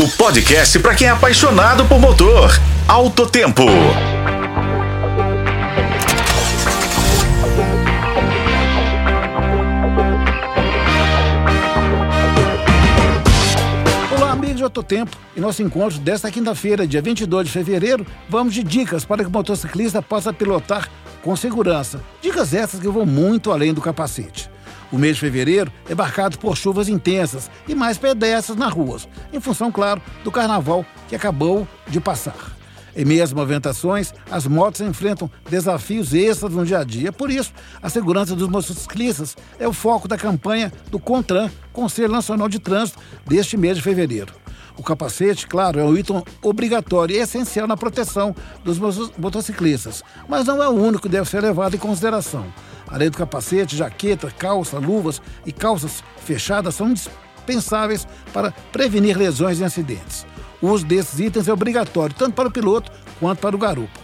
O podcast para quem é apaixonado por motor. Alto Tempo. Olá, amigos de Alto Tempo. Em nosso encontro desta quinta-feira, dia 22 de fevereiro, vamos de dicas para que o motociclista possa pilotar com segurança. Dicas essas que vão muito além do capacete. O mês de fevereiro é marcado por chuvas intensas e mais pedestres nas ruas, em função, claro, do carnaval que acabou de passar. Em meio às movimentações, as motos enfrentam desafios extras no dia a dia. Por isso, a segurança dos motociclistas é o foco da campanha do CONTRAN, Conselho Nacional de Trânsito, deste mês de fevereiro. O capacete, claro, é um item obrigatório e essencial na proteção dos motociclistas, mas não é o único que deve ser levado em consideração. Além do capacete, jaqueta, calça, luvas e calças fechadas são indispensáveis para prevenir lesões e acidentes. O uso desses itens é obrigatório tanto para o piloto quanto para o garupa.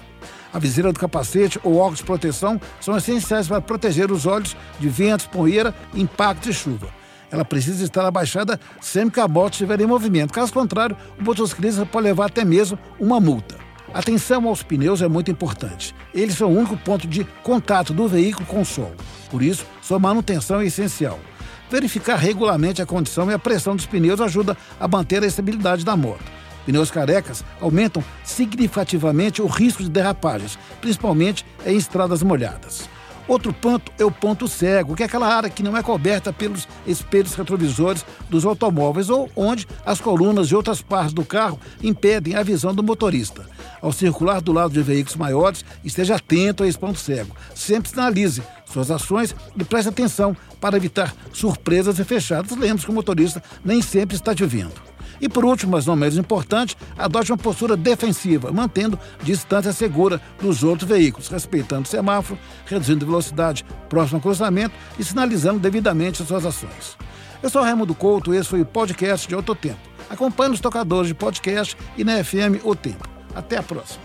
A viseira do capacete ou óculos de proteção são essenciais para proteger os olhos de ventos, poeira, impacto e chuva. Ela precisa estar abaixada sempre que a moto estiver em movimento. Caso contrário, o motociclista pode levar até mesmo uma multa. Atenção aos pneus é muito importante. Eles são o único ponto de contato do veículo com o solo. Por isso, sua manutenção é essencial. Verificar regularmente a condição e a pressão dos pneus ajuda a manter a estabilidade da moto. Pneus carecas aumentam significativamente o risco de derrapagens, principalmente em estradas molhadas. Outro ponto é o ponto cego, que é aquela área que não é coberta pelos espelhos retrovisores dos automóveis ou onde as colunas e outras partes do carro impedem a visão do motorista. Ao circular do lado de veículos maiores, esteja atento a esse ponto cego. Sempre sinalize suas ações e preste atenção para evitar surpresas e fechadas. Lembre-se que o motorista nem sempre está te vendo. E por último, mas não menos importante, adote uma postura defensiva, mantendo distância segura dos outros veículos, respeitando o semáforo, reduzindo velocidade próximo ao cruzamento e sinalizando devidamente as suas ações. Eu sou Raimundo Couto, esse foi o podcast de Alto Tempo. Acompanhe nos tocadores de podcast e na FM O Tempo. Até a próxima.